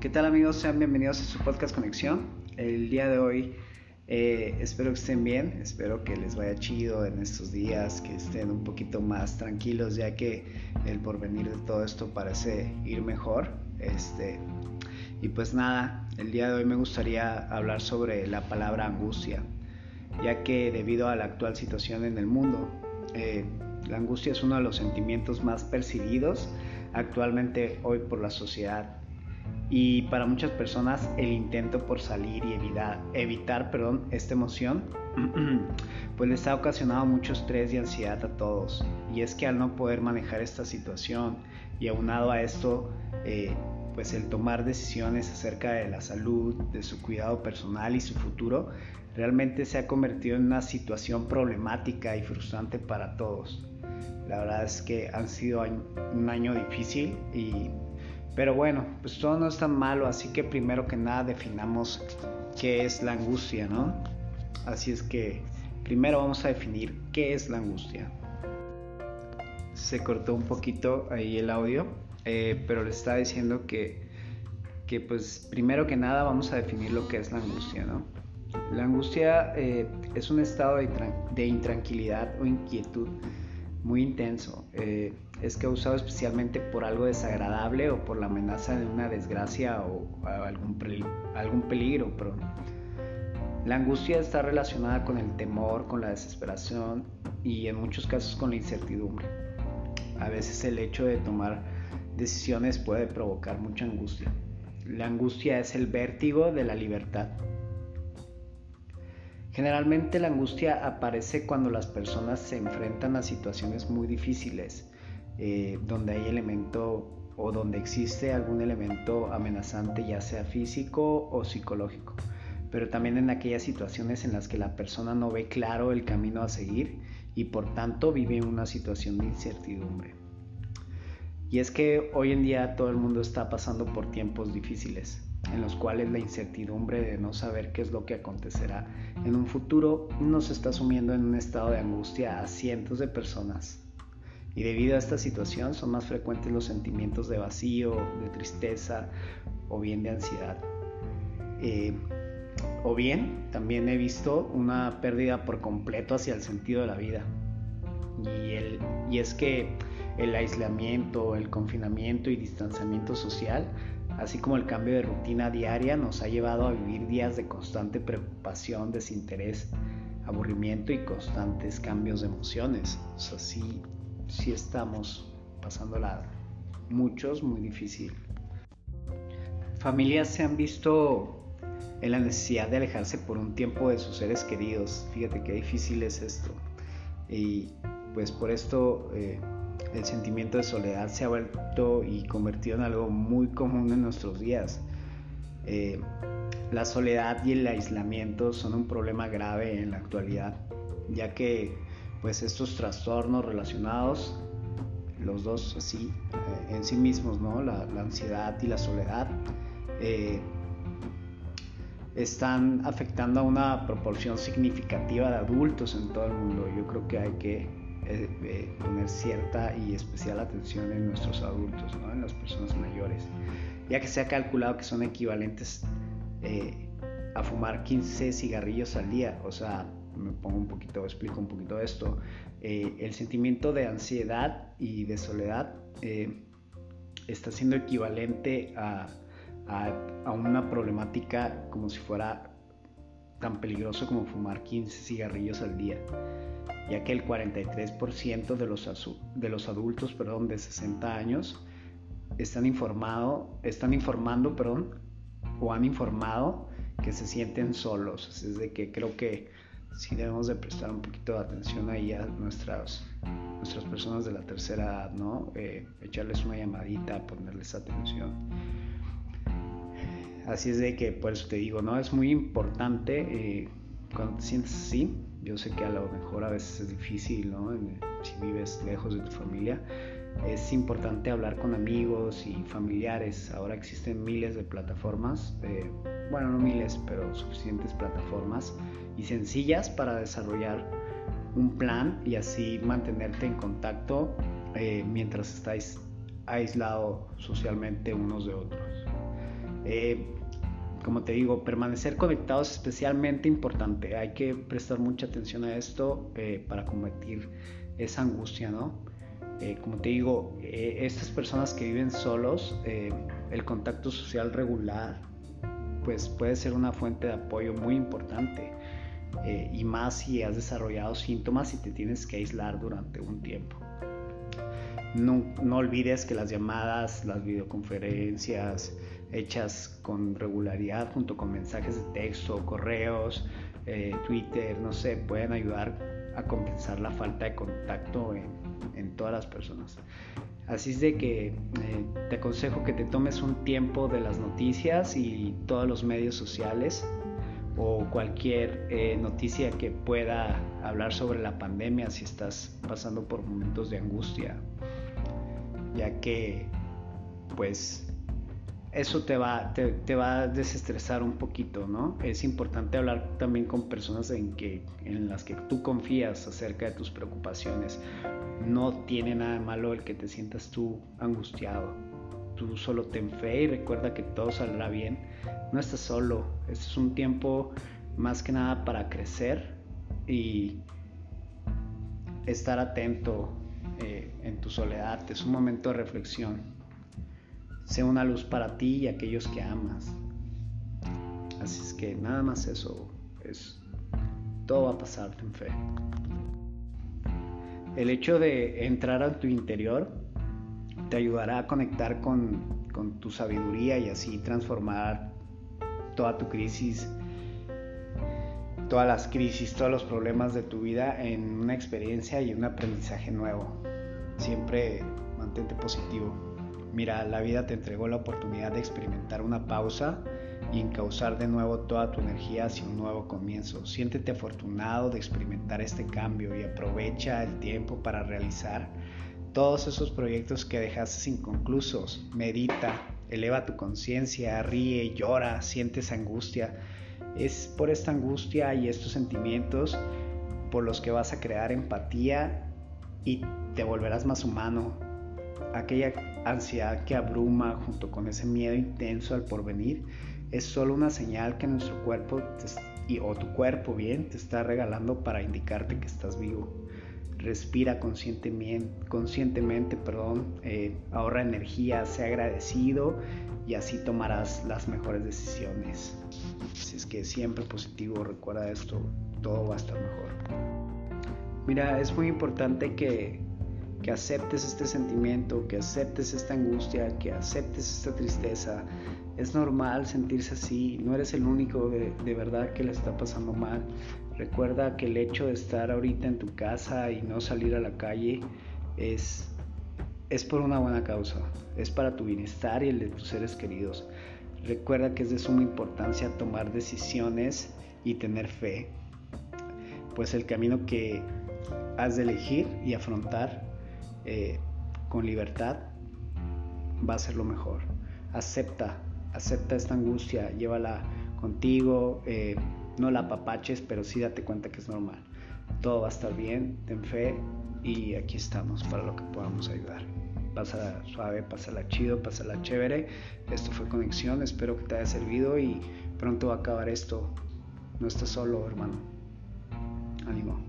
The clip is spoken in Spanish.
¿Qué tal amigos? Sean bienvenidos a su podcast Conexión. El día de hoy eh, espero que estén bien, espero que les vaya chido en estos días, que estén un poquito más tranquilos ya que el porvenir de todo esto parece ir mejor. Este, y pues nada, el día de hoy me gustaría hablar sobre la palabra angustia, ya que debido a la actual situación en el mundo, eh, la angustia es uno de los sentimientos más percibidos actualmente hoy por la sociedad y para muchas personas el intento por salir y evitar, evitar perdón, esta emoción pues les ha ocasionado mucho estrés y ansiedad a todos y es que al no poder manejar esta situación y aunado a esto eh, pues el tomar decisiones acerca de la salud, de su cuidado personal y su futuro realmente se ha convertido en una situación problemática y frustrante para todos. La verdad es que han sido un año difícil y pero bueno, pues todo no es tan malo, así que primero que nada definamos qué es la angustia, ¿no? Así es que primero vamos a definir qué es la angustia. Se cortó un poquito ahí el audio, eh, pero le estaba diciendo que, que, pues primero que nada vamos a definir lo que es la angustia, ¿no? La angustia eh, es un estado de, de intranquilidad o inquietud muy intenso. Eh, es causado especialmente por algo desagradable o por la amenaza de una desgracia o algún, peligro. La angustia está relacionada con el temor, con la desesperación y en muchos casos con la incertidumbre. A veces el hecho de tomar decisiones puede provocar mucha angustia. La angustia es el vértigo de la libertad. Generalmente la angustia aparece cuando las personas se enfrentan a situaciones muy difíciles, eh, donde hay elemento o donde existe algún elemento amenazante, ya sea físico o psicológico, pero también en aquellas situaciones en las que la persona no ve claro el camino a seguir y por tanto vive una situación de incertidumbre. Y es que hoy en día todo el mundo está pasando por tiempos difíciles, en los cuales la incertidumbre de no saber qué es lo que acontecerá en un futuro nos está sumiendo en un estado de angustia a cientos de personas. Y debido a esta situación son más frecuentes los sentimientos de vacío, de tristeza o bien de ansiedad. Eh, o bien también he visto una pérdida por completo hacia el sentido de la vida. Y, el, y es que el aislamiento, el confinamiento y distanciamiento social así como el cambio de rutina diaria nos ha llevado a vivir días de constante preocupación, desinterés, aburrimiento y constantes cambios de emociones. O sea, sí, sí estamos pasándola muchos muy difícil. Familias se han visto en la necesidad de alejarse por un tiempo de sus seres queridos. Fíjate qué difícil es esto. Y pues por esto eh, el sentimiento de soledad se ha vuelto y convertido en algo muy común en nuestros días. Eh, la soledad y el aislamiento son un problema grave en la actualidad, ya que pues estos trastornos relacionados, los dos así eh, en sí mismos, ¿no? la, ansiedad y la soledad, eh, están afectando a una proporción significativa de adultos en todo el mundo. Yo creo que hay que eh, poner cierta y especial atención en nuestros adultos, ¿no? en las personas mayores, ya que se ha calculado que son equivalentes a fumar 15 cigarrillos al día, o sea, me pongo un poquito, explico un poquito esto, eh, el sentimiento de ansiedad y de soledad está siendo equivalente a, a, a una problemática como si fuera tan peligroso como fumar 15 cigarrillos al día ya que el 43% de los, de los adultos perdón, de 60 años están, informado, están informando perdón, o han informado que se sienten solos. Es de que creo que sí debemos de prestar un poquito de atención ahí a nuestras, nuestras personas de la tercera edad, ¿no? Eh, echarles una llamadita, ponerles atención. Así es de que por eso te digo, ¿no? Es muy importante eh, cuando te sientes así, yo sé que a lo mejor a veces es difícil, ¿no? Si vives lejos de tu familia, es importante hablar con amigos y familiares. Ahora existen miles de plataformas, eh, bueno, no miles, pero suficientes plataformas y sencillas para desarrollar un plan y así mantenerte en contacto eh, mientras estáis aislados socialmente unos de otros. Eh, como te digo, permanecer conectados es especialmente importante. Hay que prestar mucha atención a esto eh, para combatir esa angustia, ¿no? Eh, como te digo, estas personas que viven solos, el contacto social regular, pues puede ser una fuente de apoyo muy importante. y más si has desarrollado síntomas y te tienes que aislar durante un tiempo. No, no olvides que las llamadas, las videoconferencias, hechas con regularidad junto con mensajes de texto, correos, eh, Twitter, no sé, pueden ayudar a compensar la falta de contacto en, todas las personas. Así es de que eh, te aconsejo que te tomes un tiempo de las noticias y todos los medios sociales o cualquier eh, noticia que pueda hablar sobre la pandemia si estás pasando por momentos de angustia, ya que pues eso te va, te, va a desestresar un poquito, ¿no? Es importante hablar también con personas en, que, en las que tú confías acerca de tus preocupaciones. No tiene nada malo el que te sientas tú angustiado. Tú solo ten fe y recuerda que todo saldrá bien. No estás solo. Este es un tiempo más que nada para crecer y estar atento eh, en tu soledad. Es un momento de reflexión sea una luz para ti y aquellos que amas. Así es que nada más eso es todo va a pasar, en fe. El hecho de entrar a tu interior te ayudará a conectar con, con tu sabiduría y así transformar toda tu crisis, todas las crisis, todos los problemas de tu vida en una experiencia y un aprendizaje nuevo. Siempre mantente positivo. Mira, la vida te entregó la oportunidad de experimentar una pausa y encauzar de nuevo toda tu energía hacia un nuevo comienzo. Siéntete afortunado de experimentar este cambio y aprovecha el tiempo para realizar todos esos proyectos que dejaste inconclusos. Medita, eleva tu conciencia, ríe, llora, sientes angustia. Es por esta angustia y estos sentimientos por los que vas a crear empatía y te volverás más humano, aquella ansiedad que abruma junto con ese miedo intenso al porvenir es solo una señal que nuestro cuerpo y, o tu cuerpo bien te está regalando para indicarte que estás vivo. Respira conscientemente, conscientemente perdón, eh, ahorra energía, sea agradecido y así tomarás las mejores decisiones. Si es que siempre positivo, recuerda esto, todo va a estar mejor. Mira, es muy importante que que aceptes este sentimiento, que aceptes esta angustia, que aceptes esta tristeza. Es normal sentirse así, no eres el único de, verdad que le está pasando mal. Recuerda que el hecho de estar ahorita en tu casa y no salir a la calle es, es por una buena causa, es para tu bienestar y el de tus seres queridos. Recuerda que es de suma importancia tomar decisiones y tener fe, pues el camino que has de elegir y afrontar eh, con libertad, va a ser lo mejor. Acepta, acepta esta angustia, llévala contigo, eh, no la apapaches, pero sí date cuenta que es normal. Todo va a estar bien, ten fe y aquí estamos para lo que podamos ayudar. Pasa suave, pásala chido, pásala chévere. Esto fue Conexión, espero que te haya servido y pronto va a acabar esto. No estás solo, hermano. Ánimo.